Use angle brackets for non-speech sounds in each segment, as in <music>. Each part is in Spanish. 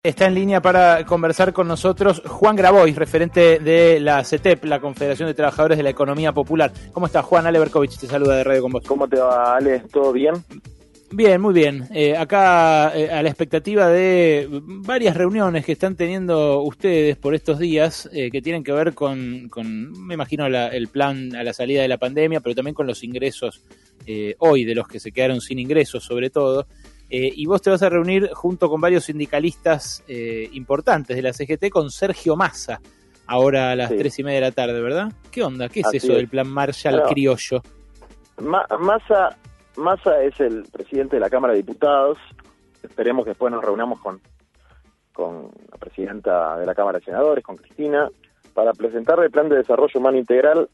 Está en línea para conversar con nosotros Juan Grabois, referente de la CETEP, la Confederación de Trabajadores de la Economía Popular. ¿Cómo estás, Juan? Ale Berkovich te saluda de Radio con vos. ¿Cómo te va, Ale? ¿Todo bien? Bien, muy bien. Eh, acá eh, a la expectativa de varias reuniones que están teniendo ustedes por estos días, eh, que tienen que ver con, con me imagino, el plan a la salida de la pandemia, pero también con los ingresos hoy de los que se quedaron sin ingresos, sobre todo. Eh, y vos te vas a reunir junto con varios sindicalistas eh, importantes de la CGT con Sergio Massa, ahora a las tres y media de la tarde, ¿verdad? ¿Qué onda? ¿Qué es eso del plan Marshall criollo? Massa, Massa es el presidente de la Cámara de Diputados. Esperemos que después nos reunamos con, con la presidenta de la Cámara de Senadores, con Cristina, para presentar el plan de desarrollo humano integral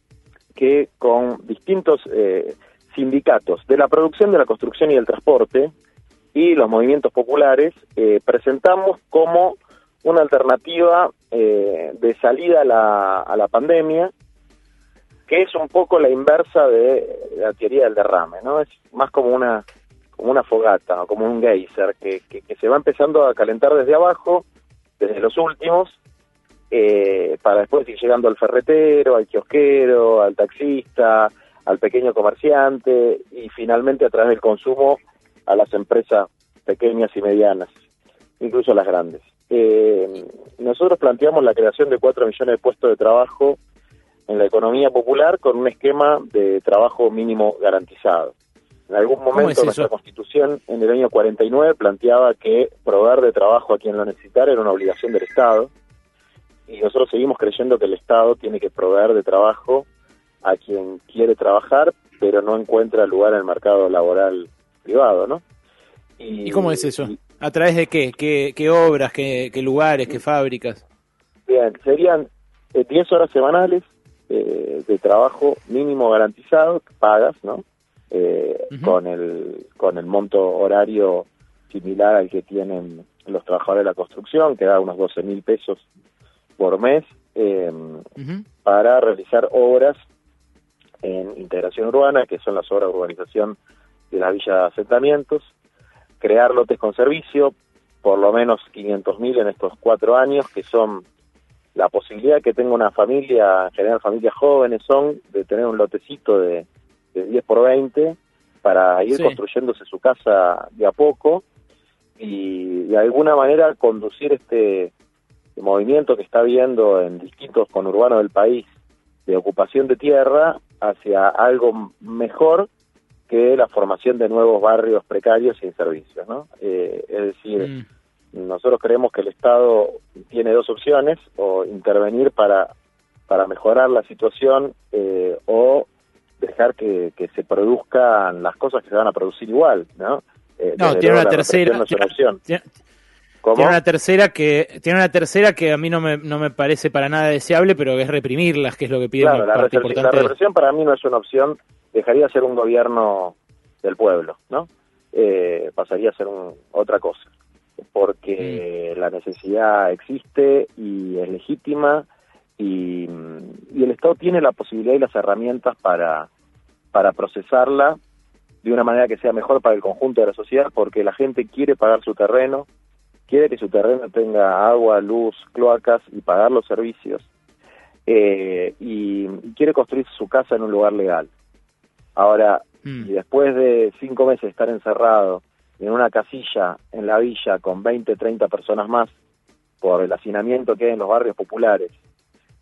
que con distintos eh, sindicatos de la producción, de la construcción y del transporte, y los movimientos populares eh, presentamos como una alternativa eh, de salida a la, a la pandemia, que es un poco la inversa de la teoría del derrame, ¿no? Es más como una como una fogata, ¿no? como un geyser, que, que, se va empezando a calentar desde abajo, desde los últimos, eh, para después ir llegando al ferretero, al kiosquero, al taxista, al pequeño comerciante y finalmente a través del consumo a las empresas pequeñas y medianas, incluso las grandes. Eh, nosotros planteamos la creación de 4 millones de puestos de trabajo en la economía popular con un esquema de trabajo mínimo garantizado. En algún momento nuestra constitución en el año 49 planteaba que proveer de trabajo a quien lo necesitara era una obligación del Estado y nosotros seguimos creyendo que el Estado tiene que proveer de trabajo a quien quiere trabajar pero no encuentra lugar en el mercado laboral privado, ¿no? Y, cómo es eso? ¿A través de qué? ¿Qué, obras, qué, lugares, qué fábricas? Bien, serían 10 eh, horas semanales eh, de trabajo mínimo garantizado, pagas, ¿no? Eh, con, el, con el monto horario similar al que tienen los trabajadores de la construcción, que da unos 12 mil pesos por mes, em, para realizar obras en integración urbana, que son las obras de urbanización de las villas de asentamientos, crear lotes con servicio, por lo menos 500.000 en estos cuatro años, que son la posibilidad que tenga una familia, en general familias jóvenes son, de tener un lotecito de, de 10 por 20 para ir construyéndose su casa de a poco y de alguna manera conducir este movimiento que está habiendo en distintos conurbanos del país de ocupación de tierra hacia algo mejor que la formación de nuevos barrios precarios sin servicios, ¿no? Eh, es decir, mm. nosotros creemos que el Estado tiene dos opciones, o intervenir para, para mejorar la situación eh, o dejar que, que, se produzcan las cosas que se van a producir igual, ¿no? Eh, no, tiene una tercera. opción. Tiene una tercera que tiene una tercera que a mí no me, no me parece para nada deseable, pero es reprimirlas, que es lo que pide la, la represión para mí no es una opción, dejaría de ser un gobierno del pueblo, ¿no? Eh, pasaría a ser otra cosa, porque mm. la necesidad existe y es legítima y, y el Estado tiene la posibilidad y las herramientas para, para procesarla de una manera que sea mejor para el conjunto de la sociedad, porque la gente quiere pagar su terreno, quiere que su terreno tenga agua, luz, cloacas y pagar los servicios, eh, y, quiere construir su casa en un lugar legal. Ahora, mm. y después de cinco meses de estar encerrado en una casilla en la villa con 20, 30 personas más, por el hacinamiento que hay en los barrios populares,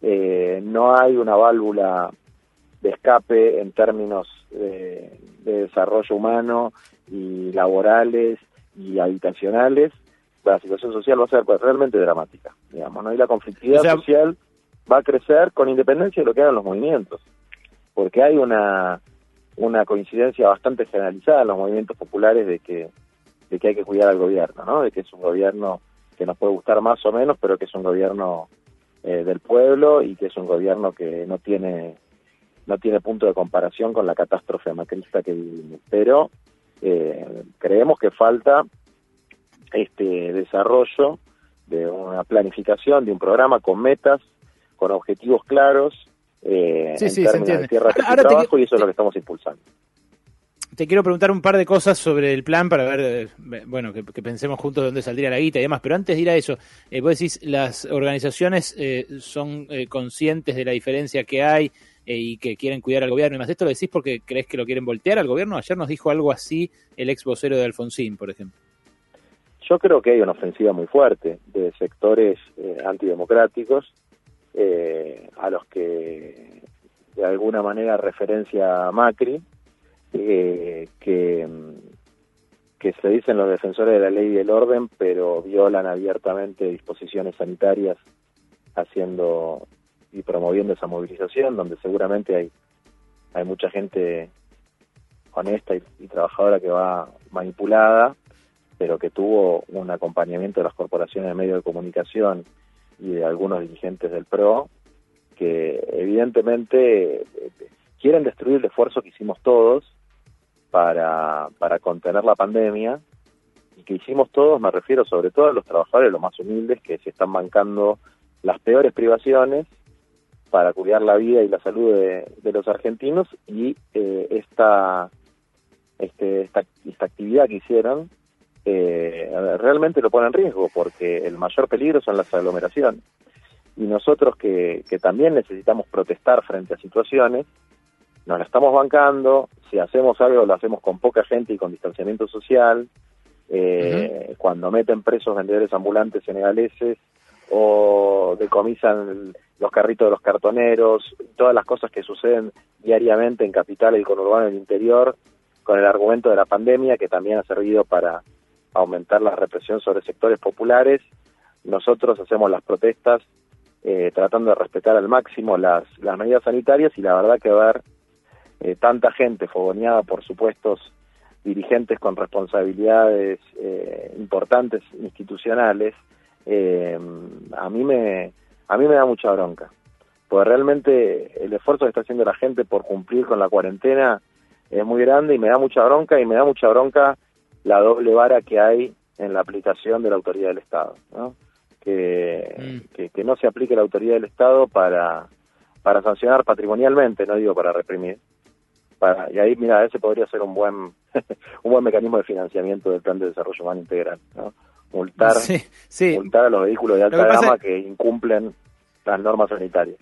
eh, no hay una válvula de escape en términos de desarrollo humano y laborales y habitacionales, la situación social va a ser pues, realmente dramática, digamos, ¿no? Y la conflictividad social va a crecer con independencia de lo que hagan los movimientos, porque hay una, una coincidencia bastante generalizada en los movimientos populares de que, de que hay que cuidar al gobierno, ¿no? De que es un gobierno que nos puede gustar más o menos, pero que es un gobierno eh, del pueblo y que es un gobierno que no tiene no tiene punto de comparación con la catástrofe macrista que vivimos. Pero eh, creemos que falta este desarrollo de una planificación, de un programa con metas, con objetivos claros, eh, en términos de tierra de trabajo, y eso es lo que estamos impulsando. te quiero preguntar un par de cosas sobre el plan para ver, eh, bueno, que, pensemos juntos dónde saldría la guita y demás. Pero antes de ir a eso, eh, vos decís, las organizaciones eh, son eh, conscientes de la diferencia que hay y que quieren cuidar al gobierno y más. ¿Esto lo decís porque crees que lo quieren voltear al gobierno? Ayer nos dijo algo así el ex vocero de Alfonsín, por ejemplo. Yo creo que hay una ofensiva muy fuerte de sectores antidemocráticos a los que de alguna manera referencia a Macri eh, que, que se dicen los defensores de la ley y del orden, pero violan abiertamente disposiciones sanitarias haciendo y promoviendo esa movilización, donde seguramente hay, hay mucha gente honesta y, trabajadora que va manipulada, pero que tuvo un acompañamiento de las corporaciones de medios de comunicación y de algunos dirigentes del PRO, que evidentemente eh, quieren destruir el esfuerzo que hicimos todos para, para contener la pandemia y que hicimos todos, me refiero sobre todo a los trabajadores, los más humildes, que se están bancando las peores privaciones para cuidar la vida y la salud de, los argentinos y eh, esta, este, esta, esta actividad que hicieron eh, realmente lo pone en riesgo porque el mayor peligro son las aglomeraciones. Y nosotros que, que también necesitamos protestar frente a situaciones nos la estamos bancando, si hacemos algo lo hacemos con poca gente y con distanciamiento social, eh, cuando meten presos vendedores ambulantes senegaleses o decomisan los carritos de los cartoneros, todas las cosas que suceden diariamente en capital y conurbano en el interior, con el argumento de la pandemia que también ha servido para aumentar la represión sobre sectores populares, nosotros hacemos las protestas eh, tratando de respetar al máximo las, las medidas sanitarias y la verdad que ver eh, tanta gente fogoneada por supuestos dirigentes con responsabilidades eh, importantes institucionales, eh, a mí me a mí me da mucha bronca, porque realmente el esfuerzo que está haciendo la gente por cumplir con la cuarentena es muy grande y me da mucha bronca y me da mucha bronca la doble vara que hay en la aplicación de la autoridad del Estado, ¿no? Que, mm. que, que no se aplique la autoridad del Estado para para sancionar patrimonialmente, no digo para reprimir, y ahí, mira, ese podría ser un buen <laughs> un buen mecanismo de financiamiento del plan de desarrollo humano integral, ¿no? Multar, multar a los vehículos de alta gama que incumplen las normas sanitarias.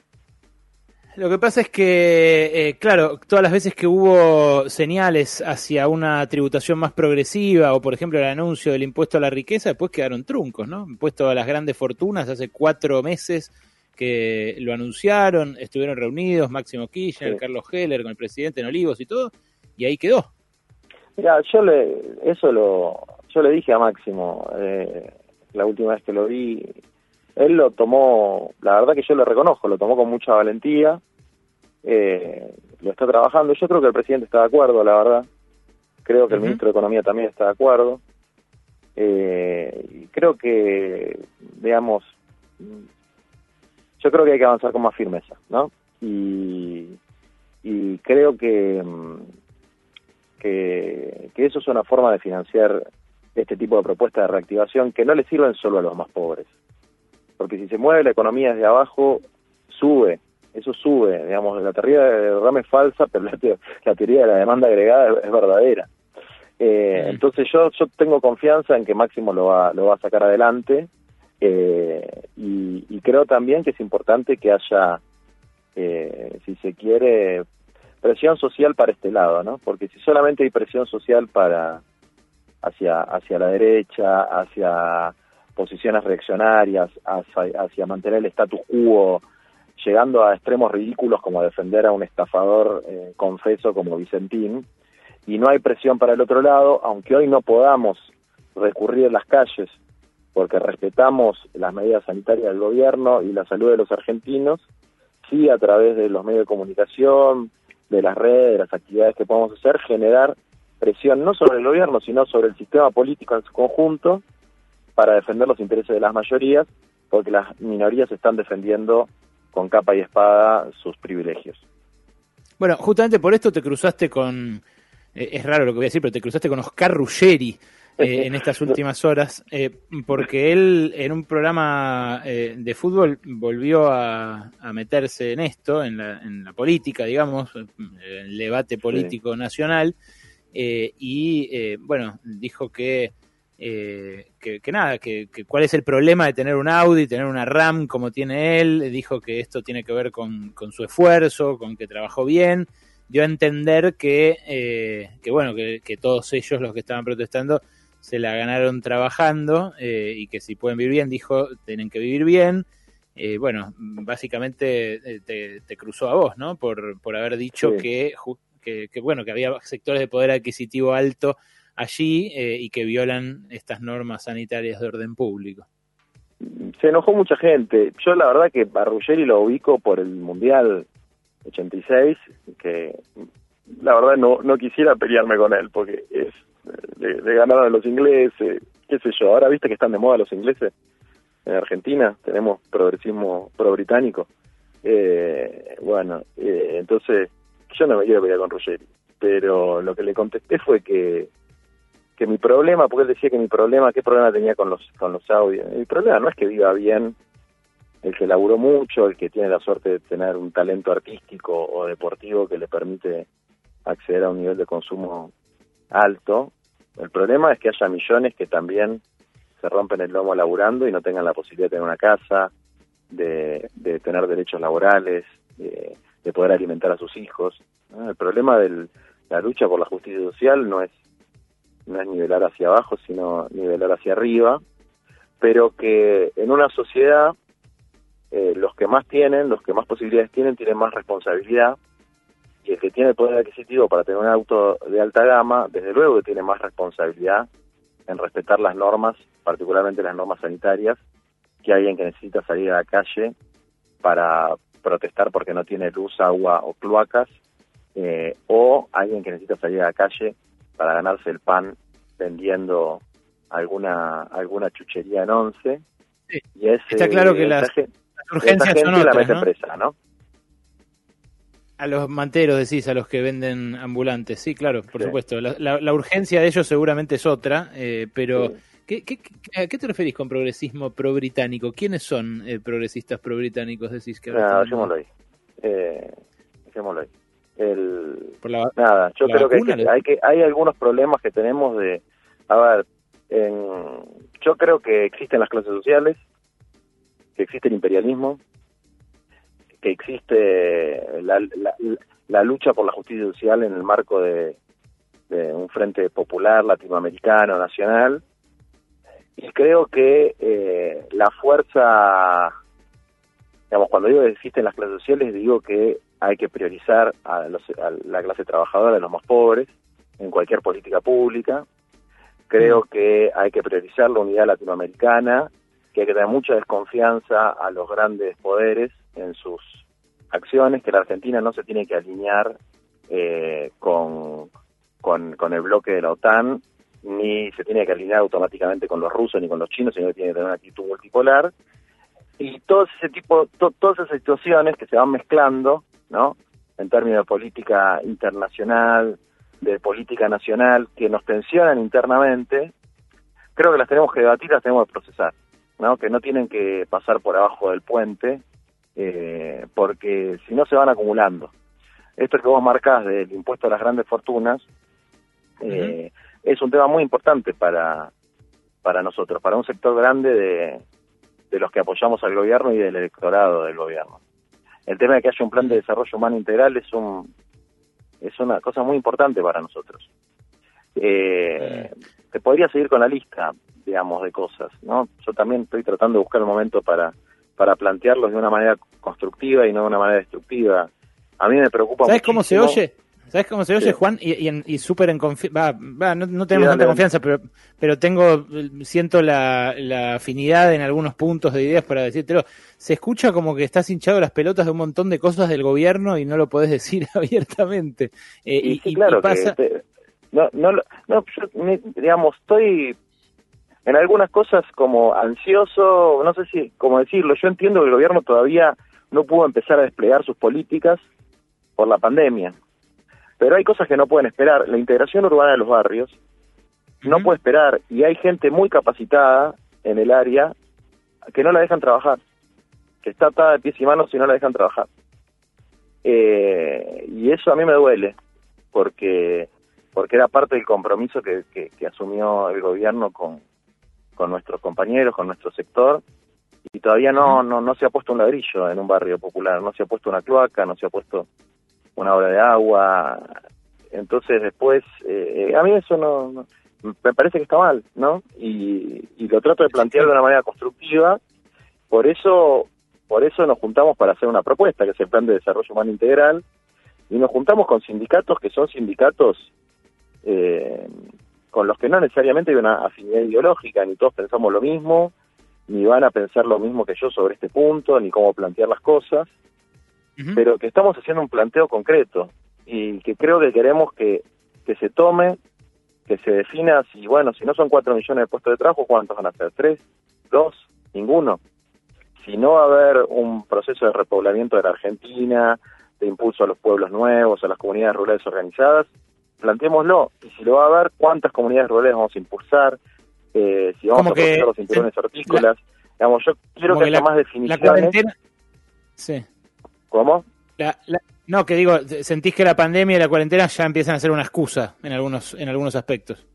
Lo que pasa es que, eh, claro, todas las veces que hubo señales hacia una tributación más progresiva o, por ejemplo, el anuncio del impuesto a la riqueza, después quedaron truncos, ¿no? Impuesto a las grandes fortunas hace cuatro meses que lo anunciaron, estuvieron reunidos Máximo Kirchner, Carlos Heller con el presidente en Olivos y todo, y ahí quedó. Mira, yo le, eso lo, yo le dije a Máximo eh, la última vez que lo vi, él lo tomó, la verdad que yo lo reconozco, lo tomó con mucha valentía, eh, lo está trabajando, yo creo que el presidente está de acuerdo, la verdad, creo que el ministro de Economía también está de acuerdo, eh, y creo que, digamos, yo creo que hay que avanzar con más firmeza, ¿no? Y, y creo que, mm, que, que, eso es una forma de financiar este tipo de propuestas de reactivación que no le sirven solo a los más pobres. Porque si se mueve la economía desde abajo, sube, eso sube, digamos, la teoría de derrame es falsa, pero la, la teoría de la demanda agregada es, verdadera. Eh, entonces yo, yo tengo confianza en que Máximo lo va, lo va a sacar adelante eh, y, creo también que es importante que haya, eh, si se quiere, presión social para este lado, ¿no? Porque si solamente hay presión social para hacia hacia la derecha, hacia posiciones reaccionarias, hacia, hacia mantener el status quo, llegando a extremos ridículos como defender a un estafador eh, confeso como Vicentín, y no hay presión para el otro lado, aunque hoy no podamos recurrir a las calles porque respetamos las medidas sanitarias del gobierno y la salud de los argentinos, sí a través de los medios de comunicación, de las redes, de las actividades que podemos hacer, generar presión no sobre el gobierno, sino sobre el sistema político en su conjunto para defender los intereses de las mayorías, porque las minorías están defendiendo con capa y espada sus privilegios. Bueno, justamente por esto te cruzaste con, eh, es raro lo que voy a decir, pero te cruzaste con Oscar Ruggeri, eh, <laughs> en estas últimas horas, eh, porque él en un programa de fútbol volvió a, meterse en esto, en la, en la política, digamos, el debate político nacional, y bueno, dijo que eh, que, nada, que, cuál es el problema de tener un Audi, tener una RAM como tiene él, dijo que esto tiene que ver con, su esfuerzo, con que trabajó bien, dio a entender que, eh, que bueno, que, todos ellos los que estaban protestando se la ganaron trabajando eh, y que si pueden vivir bien, dijo, tienen que vivir bien. bueno, básicamente te, cruzó a vos, ¿no? Por, por haber dicho que, que, que, bueno, que había sectores de poder adquisitivo alto allí eh, y que violan estas normas sanitarias de orden público. Se enojó mucha gente. Yo la verdad que a Ruggeri lo ubico por el Mundial 86, que la verdad no, no quisiera pelearme con él porque es de, de ganar a los ingleses, qué sé yo. Ahora viste que están de moda los ingleses en Argentina, tenemos progresismo pro-británico. Eh, bueno, eh, entonces yo no me quiero pelear con Ruggeri, pero lo que le contesté fue que que mi problema, porque él decía que mi problema, ¿qué problema tenía con los, con los audios? Mi problema no es que viva bien el que laburó mucho, el que tiene la suerte de tener un talento artístico o deportivo que le permite acceder a un nivel de consumo alto. El problema es que haya millones que también se rompen el lomo laburando y no tengan la posibilidad de tener una casa, de, de tener derechos laborales, de, poder alimentar a sus hijos. El problema de la lucha por la justicia social no es no es nivelar hacia abajo, sino nivelar hacia arriba, pero que en una sociedad eh, los que más tienen, los que más posibilidades tienen, tienen más responsabilidad, y el que tiene el poder adquisitivo para tener un auto de alta gama, desde luego que tiene más responsabilidad en respetar las normas, particularmente las normas sanitarias, que alguien que necesita salir a la calle para protestar porque no tiene luz, agua o cloacas, eh, o alguien que necesita salir a la calle para ganarse el pan vendiendo alguna alguna chuchería en once. Y Está claro que las, urgencias son otras, ¿no? A los manteros decís, a los que venden ambulantes, sí, claro, por supuesto. La, urgencia de ellos seguramente es otra, eh, pero ¿qué, qué, a qué te referís con progresismo pro-británico? ¿Quiénes son eh, progresistas pro-británicos? Decís que... No, dejémoslo ahí. Eh, dejémoslo ahí. El, nada, yo creo que hay, que hay, algunos problemas que tenemos de, a ver, en, yo creo que existen las clases sociales, que existe el imperialismo, que existe la, la, lucha por la justicia social en el marco de, un frente popular latinoamericano, nacional, y creo que eh, la fuerza, digamos, cuando digo que existen las clases sociales, digo que hay que priorizar a, la clase trabajadora, a los más pobres, en cualquier política pública. Creo mm. que hay que priorizar la unidad latinoamericana, que hay que tener mucha desconfianza a los grandes poderes en sus acciones, que la Argentina no se tiene que alinear eh, con, con, con el bloque de la OTAN, ni se tiene que alinear automáticamente con los rusos ni con los chinos, sino que tiene que tener una actitud multipolar. Y todo ese tipo, todas esas situaciones que se van mezclando ¿no? En términos de política internacional, de política nacional, que nos tensionan internamente, creo que las tenemos que debatir, las tenemos que procesar, ¿no? Que no tienen que pasar por abajo del puente, eh, porque si no se van acumulando. Esto que vos marcás del impuesto a las grandes fortunas, eh, es un tema muy importante para, para nosotros, para un sector grande de, de los que apoyamos al gobierno y del electorado del gobierno el tema de que haya un plan de desarrollo humano integral es un es una cosa muy importante para nosotros. Eh, te podría seguir con la lista, digamos, de cosas, ¿no? Yo también estoy tratando de buscar un momento para para plantearlos de una manera constructiva y no de una manera destructiva. A mí me preocupa ¿Sabes cómo se oye? ¿Sabes cómo se oye, Juan? Y, y, súper en confianza. no, tenemos tanta confianza, pero, pero tengo, siento la, la, afinidad en algunos puntos de ideas para decírtelo. Se escucha como que estás hinchado las pelotas de un montón de cosas del gobierno y no lo podés decir <laughs> abiertamente. Eh, y, y, claro, pasa... no, no, no, yo, digamos, estoy en algunas cosas como ansioso, no sé si, cómo decirlo, yo entiendo que el gobierno todavía no pudo empezar a desplegar sus políticas por la pandemia pero hay cosas que no pueden esperar. La integración urbana de los barrios no puede esperar y hay gente muy capacitada en el área que no la dejan trabajar, que está atada de pies y manos y no la dejan trabajar. Eh, y eso a mí me duele, porque porque era parte del compromiso que, que, asumió el gobierno con, con nuestros compañeros, con nuestro sector, y todavía no, no, no se ha puesto un ladrillo en un barrio popular, no se ha puesto una cloaca, no se ha puesto una obra de agua. Entonces después, eh, a mí eso no, me parece que está mal, ¿no? Y, y lo trato de plantear de una manera constructiva, por eso, por eso nos juntamos para hacer una propuesta, que es el Plan de Desarrollo Humano Integral, y nos juntamos con sindicatos que son sindicatos eh, con los que no necesariamente hay una afinidad ideológica, ni todos pensamos lo mismo, ni van a pensar lo mismo que yo sobre este punto, ni cómo plantear las cosas, pero que estamos haciendo un planteo concreto y que creo que queremos que, que se tome, que se defina si, bueno, si no son cuatro millones de puestos de trabajo, ¿cuántos van a ser? ¿Tres? ¿Dos? ¿Ninguno? Si no va a haber un proceso de repoblamiento de la Argentina, de impulso a los pueblos nuevos, a las comunidades rurales organizadas, planteémoslo. Y si lo va a haber, ¿cuántas comunidades rurales vamos a impulsar? Eh, si vamos a que los cinturones hortícolas. Digamos, yo quiero que, haya más definiciones. La cuarentena... Sí. ¿Cómo? No, que digo, sentís que la pandemia y la cuarentena ya empiezan a ser una excusa en algunos en algunos aspectos.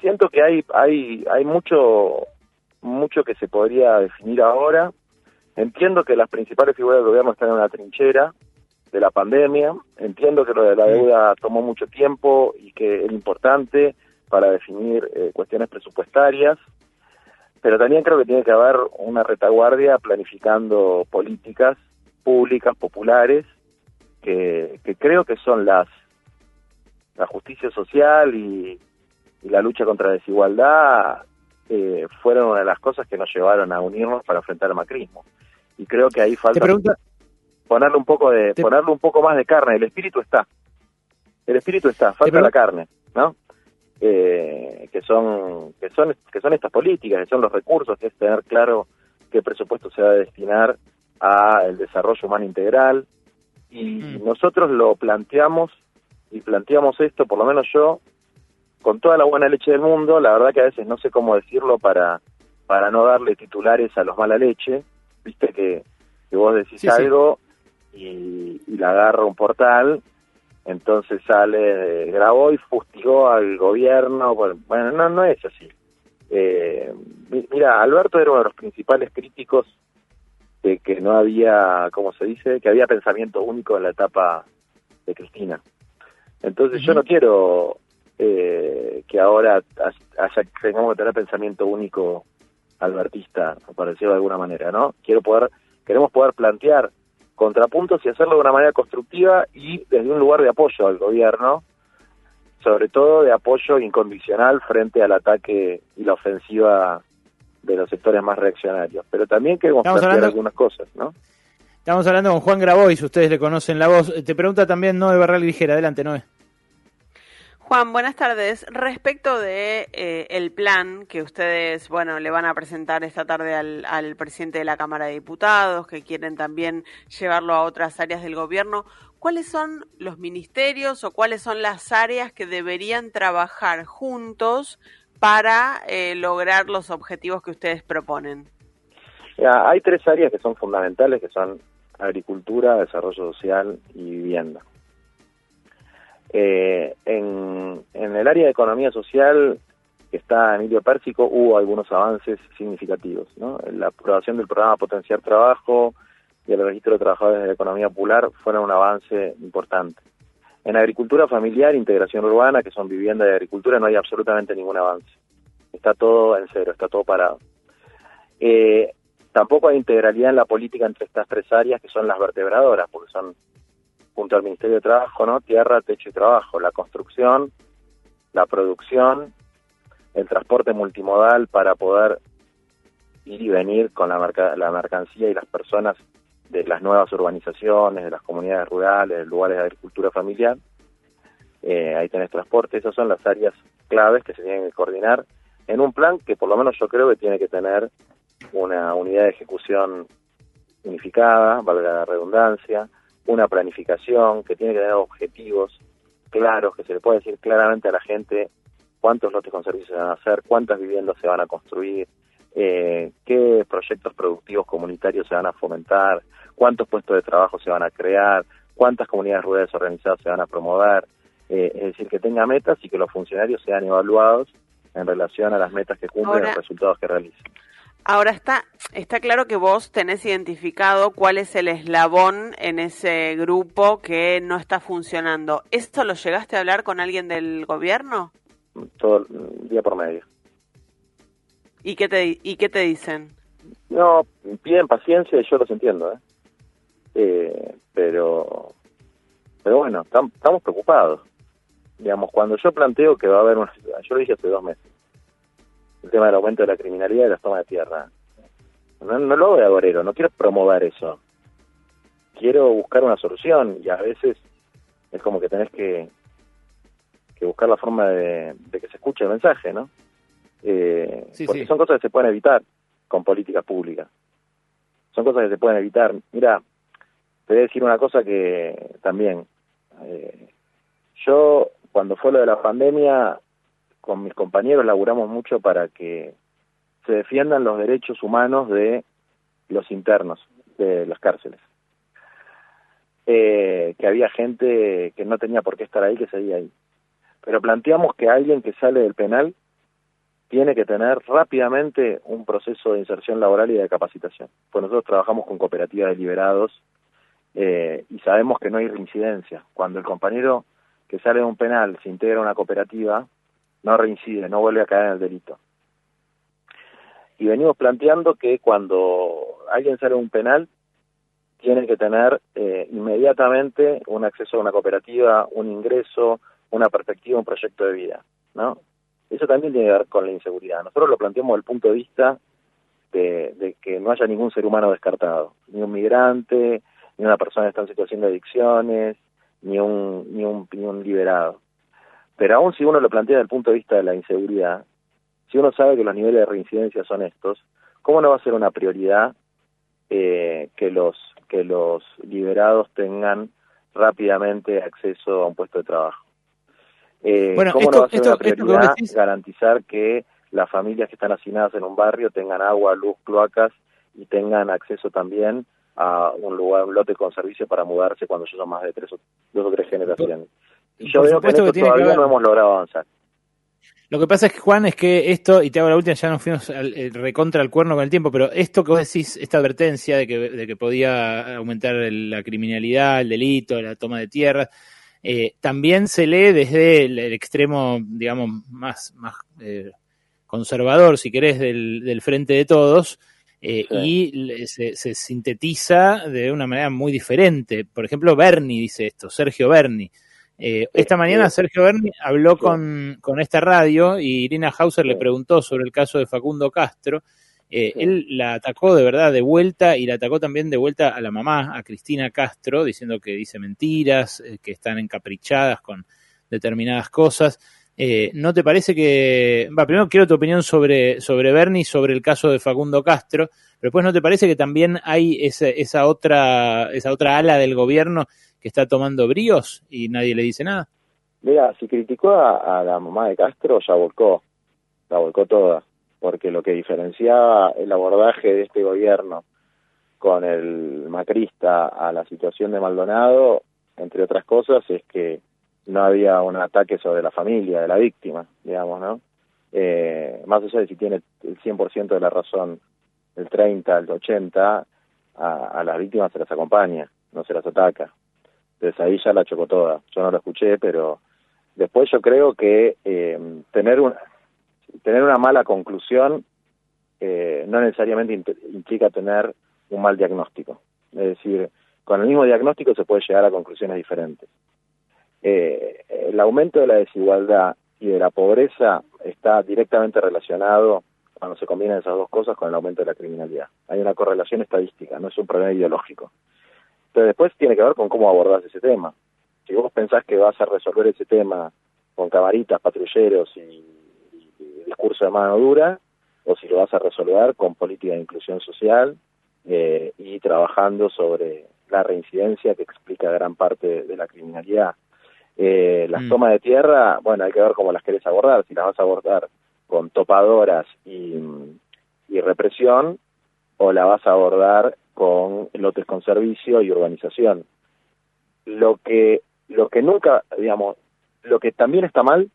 Siento que hay hay hay mucho mucho que se podría definir ahora. Entiendo que las principales figuras del gobierno están en una trinchera, de la pandemia. Entiendo que lo de la deuda tomó mucho tiempo y que es importante para definir eh, cuestiones presupuestarias, pero también creo que tiene que haber una retaguardia planificando políticas públicas, populares, que, creo que son las la justicia social y, la lucha contra la desigualdad eh, fueron una de las cosas que nos llevaron a unirnos para enfrentar el macrismo. Y creo que ahí falta ponerle un poco de ponerle un poco más de carne. El espíritu está. El espíritu está. Falta la carne no eh, que son que son que son estas políticas que son los recursos que es tener claro qué presupuesto se va a destinar a el desarrollo humano integral. Y mm. nosotros lo planteamos y planteamos esto por lo menos yo con toda la buena leche del mundo. La verdad que a veces no sé cómo decirlo para para no darle titulares a los mala leche. Viste que, que vos decís algo y, la agarra un portal, entonces sale, grabó y fustigó al gobierno, bueno, no, no es así. Eh, mira, Alberto era uno de los principales críticos de que no había, como se dice, que había pensamiento único en la etapa de Cristina. Entonces yo no quiero eh, que ahora haya, tengamos que tener pensamiento único albertista, por decirlo de alguna manera, ¿no? Quiero poder, queremos poder plantear contrapuntos y hacerlo de una manera constructiva y desde un lugar de apoyo al gobierno, sobre todo de apoyo incondicional frente al ataque y la ofensiva de los sectores más reaccionarios. Pero también queremos plantear algunas cosas, ¿no? Estamos hablando con Juan Grabois, ustedes le conocen la voz. Te pregunta también Noé Barral Ligera. Adelante, Noé. Juan, buenas tardes. Respecto de eh, el plan que ustedes, bueno, le van a presentar esta tarde al, al, presidente de la Cámara de Diputados, que quieren también llevarlo a otras áreas del gobierno, ¿cuáles son los ministerios o cuáles son las áreas que deberían trabajar juntos para eh, lograr los objetivos que ustedes proponen? hay tres áreas que son fundamentales, que son agricultura, desarrollo social y vivienda. Eh, en, el área de economía social que está Emilio Pérsico hubo algunos avances significativos. ¿no? La aprobación del programa Potenciar Trabajo y el registro de trabajadores de la economía popular fueron un avance importante. En agricultura familiar, integración urbana, que son vivienda y agricultura, no hay absolutamente ningún avance. Está todo en cero, está todo parado. Eh, tampoco hay integralidad en la política entre estas tres áreas que son las vertebradoras, porque son junto al Ministerio de Trabajo, ¿no? Tierra, techo y trabajo, la construcción, la producción, el transporte multimodal para poder ir y venir con la, la mercancía y las personas de las nuevas urbanizaciones, de las comunidades rurales, de lugares de agricultura familiar. Eh, ahí tenés transporte, esas son las áreas claves que se tienen que coordinar en un plan que por lo menos yo creo que tiene que tener una unidad de ejecución unificada, valga la redundancia, una planificación que tiene que tener objetivos claros, que se le puede decir claramente a la gente cuántos lotes con servicios se van a hacer, cuántas viviendas se van a construir, eh, qué proyectos productivos comunitarios se van a fomentar, cuántos puestos de trabajo se van a crear, cuántas comunidades rurales organizadas se van a promover. eh, es decir, que tenga metas y que los funcionarios sean evaluados en relación a las metas que cumplen y los resultados que realicen. Ahora está, está claro que vos tenés identificado cuál es el eslabón en ese grupo que no está funcionando. ¿Esto lo llegaste a hablar con alguien del gobierno? Todo día por medio. ¿Y qué te, y qué te dicen? No, piden paciencia y yo los entiendo, ¿eh? eh pero, pero bueno, estamos preocupados. Digamos, cuando yo planteo que va a haber una... Yo lo dije hace dos meses el tema del aumento de la criminalidad y las tomas de tierra. No, no lo hago de agorero, no quiero promover eso. Quiero buscar una solución y a veces es como que tenés que, que buscar la forma de, que se escuche el mensaje, ¿no? Eh, porque son cosas que se pueden evitar con políticas públicas. Son cosas que se pueden evitar. Mira, te voy a decir una cosa que también. Eh, yo, cuando fue lo de la pandemia, con mis compañeros laburamos mucho para que se defiendan los derechos humanos de los internos de las cárceles. Eh, que había gente que no tenía por qué estar ahí, que seguía ahí. Pero planteamos que alguien que sale del penal tiene que tener rápidamente un proceso de inserción laboral y de capacitación. Pues nosotros trabajamos con cooperativas de liberados eh, y sabemos que no hay reincidencia. Cuando el compañero que sale de un penal se integra a una cooperativa, no reincide, no vuelve a caer en el delito. Y venimos planteando que cuando alguien sale de un penal, tiene que tener eh, inmediatamente un acceso a una cooperativa, un ingreso, una perspectiva, un proyecto de vida, ¿no? Eso también tiene que ver con la inseguridad. Nosotros lo planteamos desde el punto de vista de, que no haya ningún ser humano descartado, ni un migrante, ni una persona que está en situación de adicciones, ni un, ni un, ni un liberado. Pero aún si uno lo plantea desde el punto de vista de la inseguridad, si uno sabe que los niveles de reincidencia son estos, ¿cómo no va a ser una prioridad eh, que los que los liberados tengan rápidamente acceso a un puesto de trabajo? Eh, ¿Cómo no va a ser una prioridad garantizar que las familias que están asignadas en un barrio tengan agua, luz, cloacas y tengan acceso también a un lugar, un lote con servicio para mudarse cuando son más de tres o, dos o tres generaciones? Y yo veo que, todavía no hemos logrado avanzar. Lo que pasa es que, Juan, es que esto, y te hago la última, ya nos fuimos al, eh, recontra el cuerno con el tiempo, pero esto que vos decís, esta advertencia de que, de que podía aumentar la criminalidad, el delito, la toma de tierras, eh, también se lee desde el, extremo, digamos, más, más eh, conservador, si querés, del, del frente de todos, y se, se, sintetiza de una manera muy diferente. Por ejemplo, Bernie dice esto, Sergio Berni. Eh, esta mañana Sergio Berni habló con, con, esta radio y Irina Hauser le preguntó sobre el caso de Facundo Castro. Eh, él la atacó de verdad de vuelta y la atacó también de vuelta a la mamá, a Cristina Castro, diciendo que dice mentiras, eh, que están encaprichadas con determinadas cosas. ¿No te parece que.? Va, primero quiero tu opinión sobre, sobre Bernie, sobre el caso de Facundo Castro, pero después ¿no te parece que también hay esa, esa, otra, esa otra ala del gobierno que está tomando bríos y nadie le dice nada. Mira, si criticó a, la mamá de Castro, ya volcó, la volcó toda, porque lo que diferenciaba el abordaje de este gobierno con el macrista a la situación de Maldonado, entre otras cosas, es que no había un ataque sobre la familia de la víctima, digamos, ¿no? Eh, más allá de si tiene el 100% de la razón, el 30, el 80, a, a las víctimas se las acompaña, no se las ataca. Entonces ahí ya la chocó toda. Yo no la escuché, pero después yo creo que eh, tener, una, tener una mala conclusión eh, no necesariamente implica tener un mal diagnóstico. Es decir, con el mismo diagnóstico se puede llegar a conclusiones diferentes. Eh, el aumento de la desigualdad y de la pobreza está directamente relacionado, cuando se combinan esas dos cosas, con el aumento de la criminalidad. Hay una correlación estadística, no es un problema ideológico. Pero después tiene que ver con cómo abordás ese tema. Si vos pensás que vas a resolver ese tema con camaritas, patrulleros y, discurso de mano dura, o si lo vas a resolver con política de inclusión social eh, y trabajando sobre la reincidencia que explica gran parte de, la criminalidad. Eh, las mm. tomas de tierra, bueno, hay que ver cómo las querés abordar, si las vas a abordar con topadoras y, y represión, o la vas a abordar con lotes con servicio y urbanización. Lo que, lo que nunca, digamos, lo que también está mal,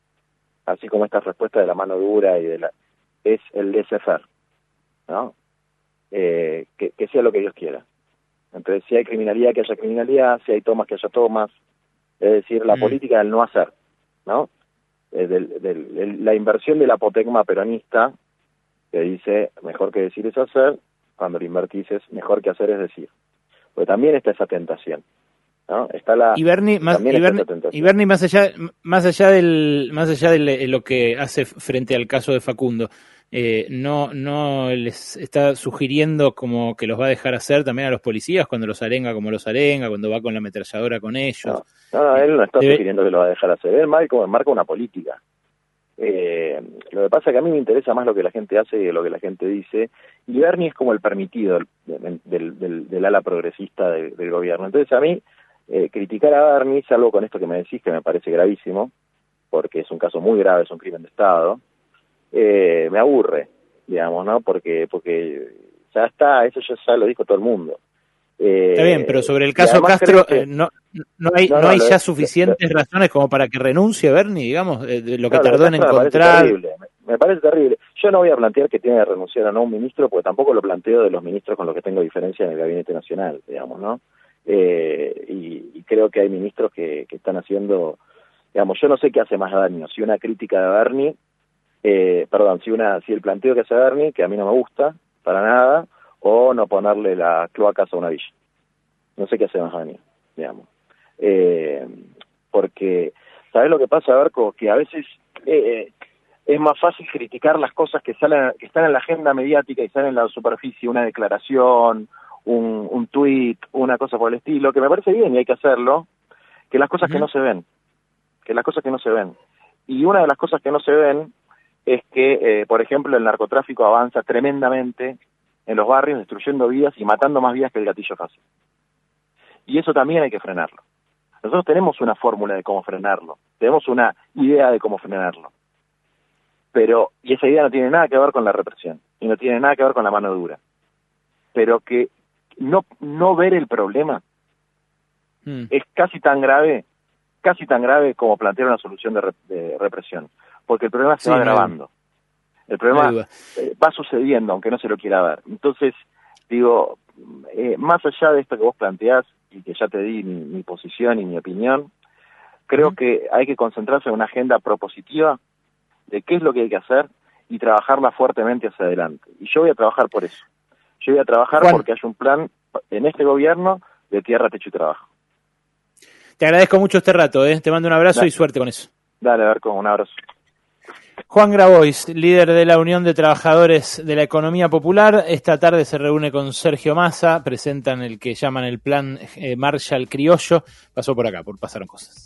así como esta respuesta de la mano dura y de la es el laissez-faire, ¿no? Eh, que, que sea lo que Dios quiera. Entonces, si hay criminalidad, que haya criminalidad, si hay tomas, que haya tomas, es decir, la Mm. política del no hacer, ¿no? Eh, del- del- del- la inversión del apotecma peronista, que dice, mejor que decir es hacer, cuando lo invertís es mejor que hacer es decir. Porque también está esa tentación, ¿no? Está la... Y Bernie, más, y Bernie- y más allá, más allá del, más allá de lo que hace frente al caso de Facundo, eh, no, no les está sugiriendo como que los va a dejar hacer también a los policías cuando los arenga como los arenga, cuando va con la ametralladora con ellos. No, él no está Debe- sugiriendo que lo va a dejar hacer. Él marca, marca una política. Eh, lo que pasa es que a mí me interesa más lo que la gente hace que lo que la gente dice. Y Bernie es como el permitido del, del, del- del ala progresista del gobierno. Entonces a mí, eh, criticar a Bernie, salvo con esto que me decís, que me parece gravísimo, porque es un caso muy grave, es un crimen de Estado, eh, me aburre, digamos, ¿no? Porque, porque ya está, eso ya, ya lo dijo todo el mundo. Eh, Está bien, pero sobre el caso Castro, que- eh, no, no hay, No, no, no, hay ya suficientes razones como para que renuncie Bernie, digamos, eh, de lo que tardó en Castro me parece encontrar. terrible, me- parece terrible. Yo no voy a plantear que tiene que renunciar o no un ministro, porque tampoco lo planteo de los ministros con los que tengo diferencia en el gabinete nacional, digamos, ¿no? Eh, y, creo que hay ministros que, están haciendo, digamos, yo no sé qué hace más daño, si una crítica de Bernie, eh, perdón, si una, si el planteo que hace Bernie, que a mí no me gusta, para nada, o no ponerle las cloacas a una villa. No sé qué hace más daño, digamos. Eh, porque, ¿sabes lo que pasa, Berco? Que a veces eh, es más fácil criticar las cosas que salen que están en la agenda mediática y salen en la superficie, una declaración, un, un tuit, una cosa por el estilo, que me parece bien y hay que hacerlo, que las cosas que no se ven, que las cosas que no se ven. Y una de las cosas que no se ven es que, eh, por ejemplo, el narcotráfico avanza tremendamente en los barrios, destruyendo vidas y matando más vidas que el gatillo fácil. Y eso también hay que frenarlo. Nosotros tenemos una fórmula de cómo frenarlo, tenemos una idea de cómo frenarlo. Pero, y esa idea no tiene nada que ver con la represión, y no tiene nada que ver con la mano dura. Pero que no, no ver el problema Mm. es casi tan grave, casi tan grave como plantear una solución de, rep- de represión, porque el problema se Sí, va agravando. El problema eh, va sucediendo, aunque no se lo quiera ver. Entonces, digo, eh, más allá de esto que vos planteás, y que ya te di mi, mi posición y mi opinión, creo que hay que concentrarse en una agenda propositiva de qué es lo que hay que hacer y trabajarla fuertemente hacia adelante. Y yo voy a trabajar por eso. Yo voy a trabajar Juan. porque hay un plan en este gobierno de tierra, techo y trabajo. Te agradezco mucho este rato, ¿eh? te mando un abrazo Dale. y suerte con eso. Dale, a ver, con un abrazo. Juan Grabois, líder de la Unión de Trabajadores de la Economía Popular, esta tarde se reúne con Sergio Massa, presentan el que llaman el plan eh, Marshall Criollo, pasó por acá, por pasaron cosas.